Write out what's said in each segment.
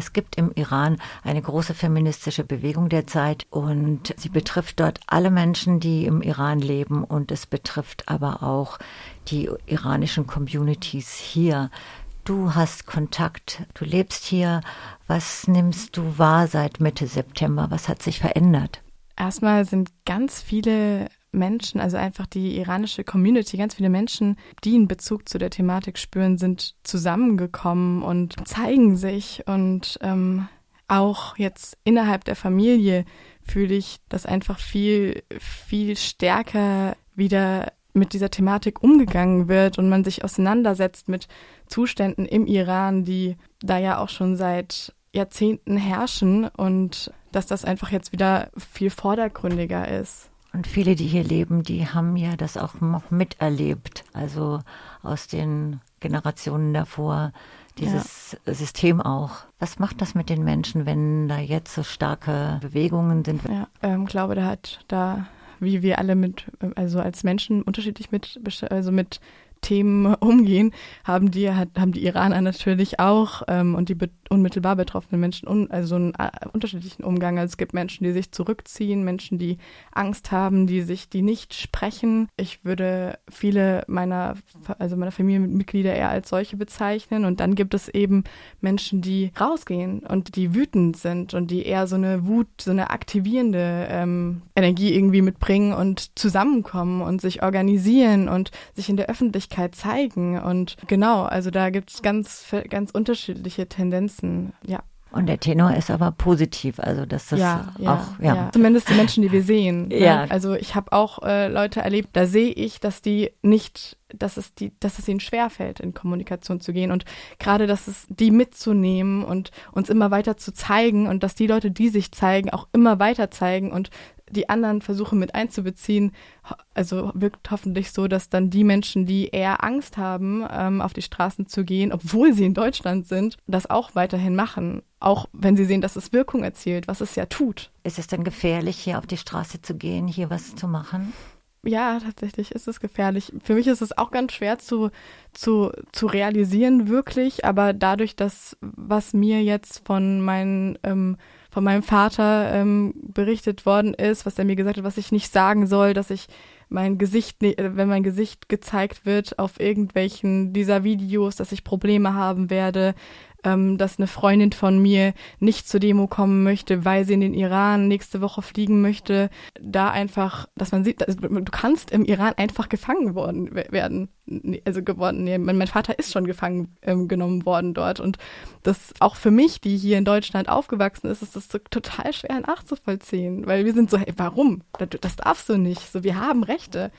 Es gibt im Iran eine große feministische Bewegung derzeit und sie betrifft dort alle Menschen, die im Iran leben und es betrifft aber auch die iranischen Communities hier. Du hast Kontakt, du lebst hier. Was nimmst du wahr seit Mitte September? Was hat sich verändert? Erstmal sind ganz viele Menschen, also einfach die iranische Community, ganz viele Menschen, die einen Bezug zu der Thematik spüren, sind zusammengekommen und zeigen sich. Und ähm, auch jetzt innerhalb der Familie fühle ich, dass einfach viel, viel stärker wieder mit dieser Thematik umgegangen wird und man sich auseinandersetzt mit Zuständen im Iran, die da ja auch schon seit Jahrzehnten herrschen und dass das einfach jetzt wieder viel vordergründiger ist. Und viele, die hier leben, die haben ja das auch noch miterlebt, also aus den Generationen davor, dieses ja. System auch. Was macht das mit den Menschen, wenn da jetzt so starke Bewegungen sind? Ja, ähm, glaube, da hat da, wie wir alle mit, also als Menschen unterschiedlich mit, also mit Themen umgehen, haben die, haben die Iraner natürlich auch ähm, und die be unmittelbar betroffenen Menschen un also einen äh, unterschiedlichen Umgang. Also es gibt Menschen, die sich zurückziehen, Menschen, die Angst haben, die sich, die nicht sprechen. Ich würde viele meiner, also meiner Familienmitglieder eher als solche bezeichnen. Und dann gibt es eben Menschen, die rausgehen und die wütend sind und die eher so eine Wut, so eine aktivierende ähm, Energie irgendwie mitbringen und zusammenkommen und sich organisieren und sich in der Öffentlichkeit zeigen. Und genau, also da gibt es ganz, ganz unterschiedliche Tendenzen ja. Und der Tenor ist aber positiv, also dass das ja, ja, auch, ja. ja. Zumindest die Menschen, die wir sehen. Ne? Ja. Also ich habe auch äh, Leute erlebt, da sehe ich, dass die nicht, dass es die, dass es ihnen schwerfällt, in Kommunikation zu gehen und gerade, dass es die mitzunehmen und uns immer weiter zu zeigen und dass die Leute, die sich zeigen, auch immer weiter zeigen und die anderen versuchen mit einzubeziehen, also wirkt hoffentlich so, dass dann die Menschen, die eher Angst haben, ähm, auf die Straßen zu gehen, obwohl sie in Deutschland sind, das auch weiterhin machen. Auch wenn sie sehen, dass es Wirkung erzielt, was es ja tut. Ist es denn gefährlich, hier auf die Straße zu gehen, hier was zu machen? Ja, tatsächlich ist es gefährlich. Für mich ist es auch ganz schwer zu, zu, zu realisieren, wirklich. Aber dadurch, dass was mir jetzt von meinen ähm, von meinem Vater ähm, berichtet worden ist, was er mir gesagt hat, was ich nicht sagen soll, dass ich mein Gesicht, äh, wenn mein Gesicht gezeigt wird auf irgendwelchen dieser Videos, dass ich Probleme haben werde, ähm, dass eine Freundin von mir nicht zur Demo kommen möchte, weil sie in den Iran nächste Woche fliegen möchte. Da einfach, dass man sieht, du kannst im Iran einfach gefangen worden werden. Also geworden, nee, mein, Vater ist schon gefangen ähm, genommen worden dort. Und das auch für mich, die hier in Deutschland aufgewachsen ist, ist das so total schwer nachzuvollziehen. Weil wir sind so, hey, warum? Das, das darfst du nicht. So, wir haben Rechte.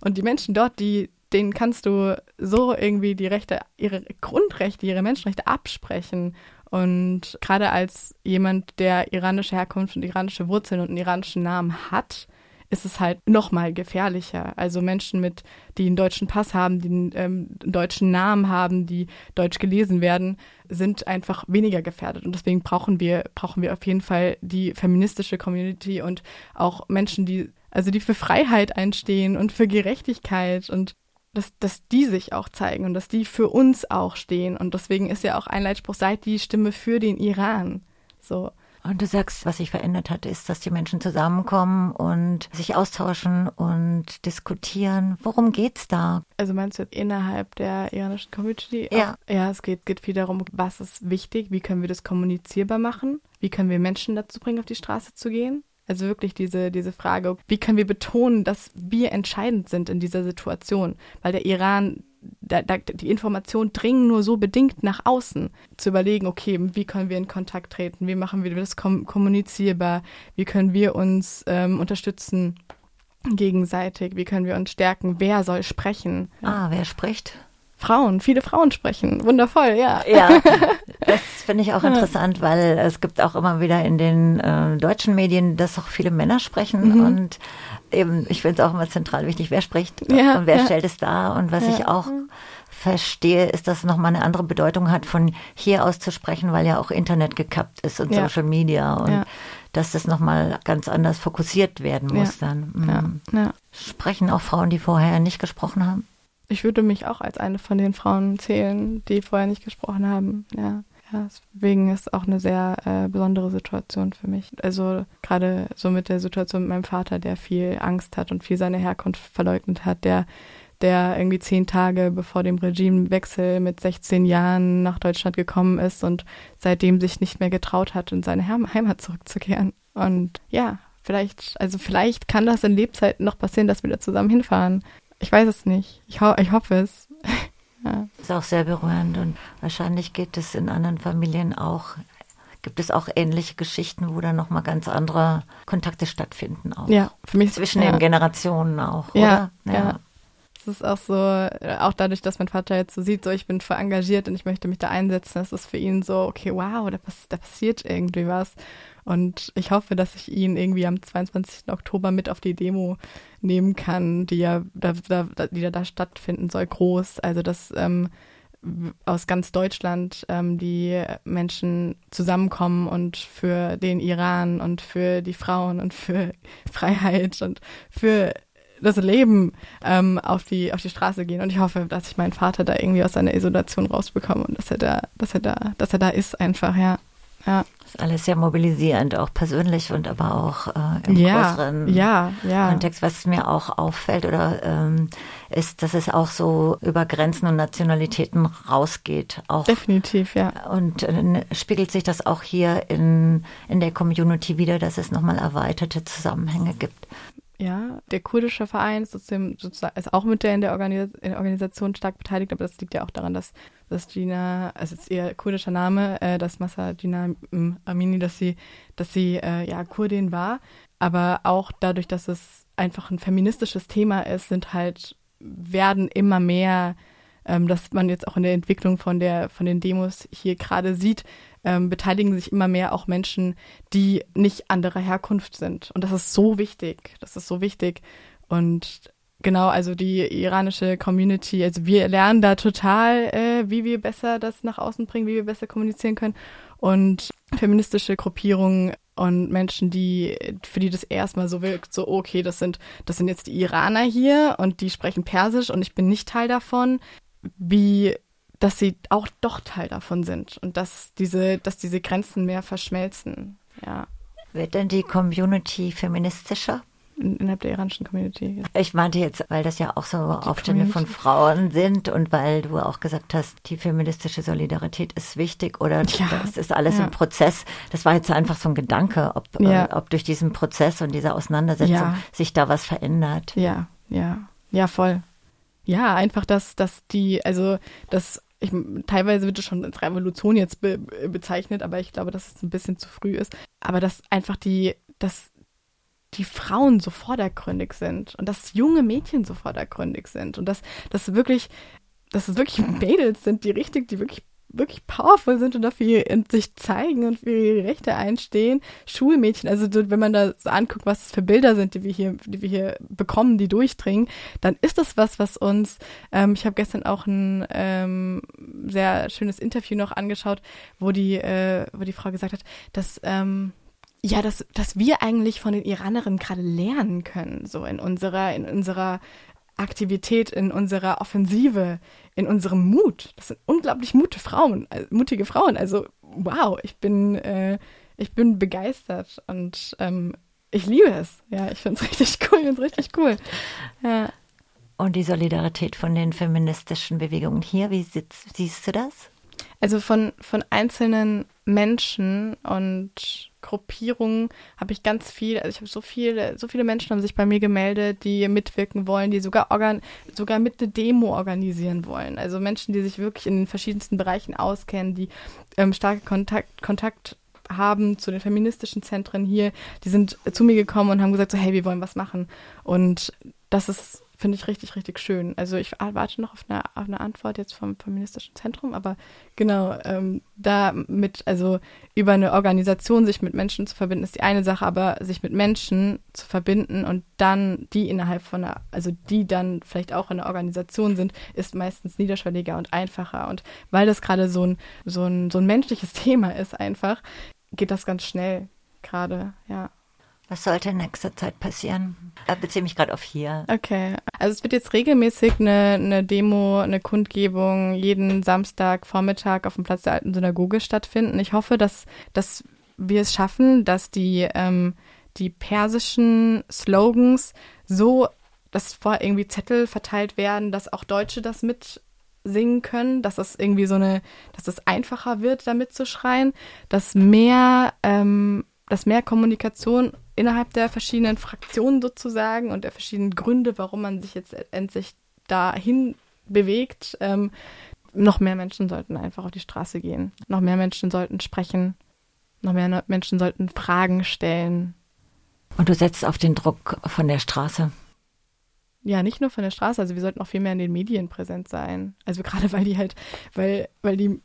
Und die Menschen dort, die denen kannst du so irgendwie die Rechte, ihre Grundrechte, ihre Menschenrechte absprechen. Und gerade als jemand, der iranische Herkunft und iranische Wurzeln und einen iranischen Namen hat, ist es halt noch mal gefährlicher. Also Menschen mit, die einen deutschen Pass haben, die einen, ähm, deutschen Namen haben, die deutsch gelesen werden, sind einfach weniger gefährdet. Und deswegen brauchen wir, brauchen wir auf jeden Fall die feministische Community und auch Menschen, die, also die für Freiheit einstehen und für Gerechtigkeit und dass, dass die sich auch zeigen und dass die für uns auch stehen. Und deswegen ist ja auch ein Leitspruch, seid die Stimme für den Iran. So. Und du sagst, was sich verändert hat, ist, dass die Menschen zusammenkommen und sich austauschen und diskutieren. Worum geht's da? Also meinst du jetzt innerhalb der iranischen Community? Ja. Auch, ja, es geht, geht viel darum, was ist wichtig, wie können wir das kommunizierbar machen, wie können wir Menschen dazu bringen, auf die Straße zu gehen. Also wirklich diese, diese Frage, wie können wir betonen, dass wir entscheidend sind in dieser Situation? Weil der Iran, da, da, die Informationen dringen nur so bedingt nach außen. Zu überlegen, okay, wie können wir in Kontakt treten? Wie machen wir das kommunizierbar? Wie können wir uns ähm, unterstützen gegenseitig? Wie können wir uns stärken? Wer soll sprechen? Ah, wer spricht? Frauen, viele Frauen sprechen. Wundervoll, ja. Ja, das finde ich auch interessant, weil es gibt auch immer wieder in den äh, deutschen Medien, dass auch viele Männer sprechen mhm. und eben, ich finde es auch immer zentral wichtig, wer spricht ja, und wer ja. stellt es dar und was ja. ich auch verstehe, ist, dass es nochmal eine andere Bedeutung hat, von hier aus zu sprechen, weil ja auch Internet gekappt ist und Social Media und dass das nochmal ganz anders fokussiert werden muss dann. Mhm. Sprechen auch Frauen, die vorher nicht gesprochen haben? Ich würde mich auch als eine von den Frauen zählen, die vorher nicht gesprochen haben. Ja, Deswegen ist auch eine sehr äh, besondere Situation für mich. Also gerade so mit der Situation mit meinem Vater, der viel Angst hat und viel seine Herkunft verleugnet hat, der der irgendwie zehn Tage bevor dem Regimewechsel mit 16 Jahren nach Deutschland gekommen ist und seitdem sich nicht mehr getraut hat, in seine Heimat zurückzukehren. Und ja, vielleicht, also vielleicht kann das in Lebzeiten noch passieren, dass wir da zusammen hinfahren. Ich weiß es nicht. Ich, ho ich hoffe es. ja. Ist auch sehr berührend und wahrscheinlich geht es in anderen Familien auch. Gibt es auch ähnliche Geschichten, wo dann nochmal ganz andere Kontakte stattfinden auch? Ja, für mich zwischen ja. den Generationen auch, ja, oder? Ja. ja. Es ist auch so, auch dadurch, dass mein Vater jetzt so sieht, so ich bin voll engagiert und ich möchte mich da einsetzen, das ist für ihn so, okay, wow, da, pass da passiert irgendwie was. Und ich hoffe, dass ich ihn irgendwie am 22. Oktober mit auf die Demo nehmen kann, die ja da, da, die da, stattfinden soll, groß. Also dass ähm, aus ganz Deutschland ähm, die Menschen zusammenkommen und für den Iran und für die Frauen und für Freiheit und für das Leben ähm, auf die auf die Straße gehen und ich hoffe, dass ich meinen Vater da irgendwie aus seiner Isolation rausbekomme und dass er da dass er da dass er da ist einfach ja ja. Das ist alles sehr mobilisierend, auch persönlich und aber auch äh, im ja, größeren ja, ja. Kontext. Was mir auch auffällt oder ähm, ist, dass es auch so über Grenzen und Nationalitäten rausgeht. Auch. Definitiv, ja. Und äh, spiegelt sich das auch hier in, in der Community wieder, dass es nochmal erweiterte Zusammenhänge gibt. Ja, der kurdische Verein ist, sozusagen, ist auch mit der in der, in der Organisation stark beteiligt, aber das liegt ja auch daran, dass dass Gina, also ist ihr kurdischer Name, äh, dass Massa Gina Amini, dass sie, dass sie äh, ja Kurdin war, aber auch dadurch, dass es einfach ein feministisches Thema ist, sind halt werden immer mehr, ähm, dass man jetzt auch in der Entwicklung von der von den Demos hier gerade sieht, ähm, beteiligen sich immer mehr auch Menschen, die nicht anderer Herkunft sind. Und das ist so wichtig, das ist so wichtig. Und Genau, also die iranische Community, also wir lernen da total, äh, wie wir besser das nach außen bringen, wie wir besser kommunizieren können. Und feministische Gruppierungen und Menschen, die, für die das erstmal so wirkt, so, okay, das sind, das sind jetzt die Iraner hier und die sprechen Persisch und ich bin nicht Teil davon, wie, dass sie auch doch Teil davon sind und dass diese, dass diese Grenzen mehr verschmelzen, ja. Wird denn die Community feministischer? innerhalb der iranischen Community. Ich meinte jetzt, weil das ja auch so die Aufstände Community. von Frauen sind und weil du auch gesagt hast, die feministische Solidarität ist wichtig oder ja. das ist alles ja. ein Prozess. Das war jetzt einfach so ein Gedanke, ob, ja. äh, ob durch diesen Prozess und diese Auseinandersetzung sich da was verändert. Ja, ja, ja, voll. Ja, einfach, dass, dass die, also, dass ich, teilweise wird es schon als Revolution jetzt be, bezeichnet, aber ich glaube, dass es ein bisschen zu früh ist. Aber dass einfach die, dass die Frauen so vordergründig sind und dass junge Mädchen so vordergründig sind und dass das wirklich, dass es wirklich Mädels sind, die richtig, die wirklich wirklich powerful sind und dafür sich zeigen und für ihre Rechte einstehen. Schulmädchen, also wenn man da so anguckt, was das für Bilder sind, die wir hier, die wir hier bekommen, die durchdringen, dann ist das was, was uns, ähm, ich habe gestern auch ein ähm, sehr schönes Interview noch angeschaut, wo die, äh, wo die Frau gesagt hat, dass ähm, ja, dass, dass wir eigentlich von den Iranerinnen gerade lernen können, so in unserer, in unserer Aktivität, in unserer Offensive, in unserem Mut. Das sind unglaublich mutige Frauen, äh, mutige Frauen. Also wow, ich bin, äh, ich bin begeistert und ähm, ich liebe es. Ja, ich finde es richtig cool, ich richtig cool. Ja. Und die Solidarität von den feministischen Bewegungen hier, wie siehst du das? Also von, von einzelnen Menschen und Gruppierungen habe ich ganz viel, also ich habe so viele, so viele Menschen haben sich bei mir gemeldet, die mitwirken wollen, die sogar organ, sogar mit eine Demo organisieren wollen. Also Menschen, die sich wirklich in den verschiedensten Bereichen auskennen, die ähm, starke Kontakt, Kontakt haben zu den feministischen Zentren hier, die sind zu mir gekommen und haben gesagt, so hey, wir wollen was machen. Und das ist Finde ich richtig, richtig schön. Also ich warte noch auf eine, auf eine Antwort jetzt vom Feministischen Zentrum, aber genau, ähm, da mit, also über eine Organisation sich mit Menschen zu verbinden, ist die eine Sache, aber sich mit Menschen zu verbinden und dann die innerhalb von einer, also die dann vielleicht auch in einer Organisation sind, ist meistens niederschwelliger und einfacher. Und weil das gerade so ein, so ein, so ein menschliches Thema ist einfach, geht das ganz schnell gerade, ja. Was sollte in nächster Zeit passieren? Äh, beziehe mich gerade auf hier. Okay. Also es wird jetzt regelmäßig eine, eine Demo, eine Kundgebung jeden Samstag Vormittag auf dem Platz der alten Synagoge stattfinden. Ich hoffe, dass, dass wir es schaffen, dass die, ähm, die persischen Slogans so, dass vorher irgendwie Zettel verteilt werden, dass auch Deutsche das mitsingen können, dass es irgendwie so eine, dass es einfacher wird, damit zu schreien, dass mehr, ähm, dass mehr Kommunikation innerhalb der verschiedenen Fraktionen sozusagen und der verschiedenen Gründe, warum man sich jetzt endlich dahin bewegt, ähm, noch mehr Menschen sollten einfach auf die Straße gehen. Noch mehr Menschen sollten sprechen. Noch mehr Menschen sollten Fragen stellen. Und du setzt auf den Druck von der Straße. Ja, nicht nur von der Straße, also wir sollten auch viel mehr in den Medien präsent sein. Also gerade weil die halt, weil, weil die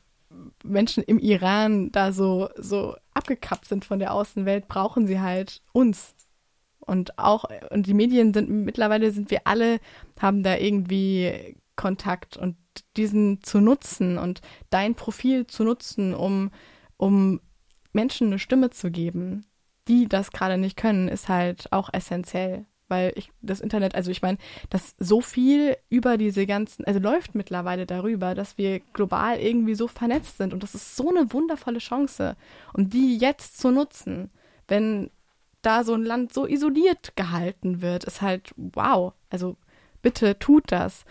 Menschen im Iran da so, so abgekappt sind von der Außenwelt, brauchen sie halt uns. Und auch, und die Medien sind, mittlerweile sind wir alle, haben da irgendwie Kontakt und diesen zu nutzen und dein Profil zu nutzen, um, um Menschen eine Stimme zu geben, die das gerade nicht können, ist halt auch essentiell weil ich das Internet, also ich meine, dass so viel über diese ganzen, also läuft mittlerweile darüber, dass wir global irgendwie so vernetzt sind und das ist so eine wundervolle Chance und die jetzt zu nutzen, wenn da so ein Land so isoliert gehalten wird, ist halt wow. Also bitte tut das.